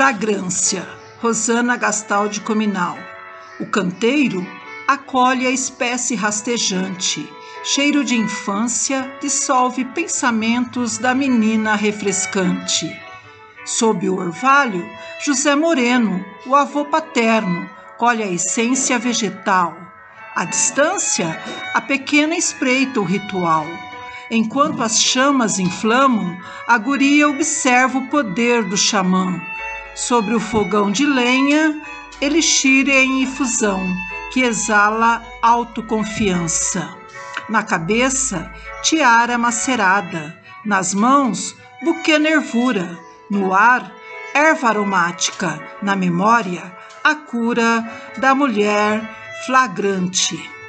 Fragrância, Rosana Gastaldi Cominal. O canteiro acolhe a espécie rastejante. Cheiro de infância dissolve pensamentos da menina refrescante. Sob o orvalho, José Moreno, o avô paterno, colhe a essência vegetal. À distância, a pequena espreita o ritual. Enquanto as chamas inflamam, a guria observa o poder do xamã sobre o fogão de lenha, elixir em infusão, que exala autoconfiança. Na cabeça, tiara macerada, nas mãos, buquê nervura, no ar, erva aromática, na memória, a cura da mulher flagrante.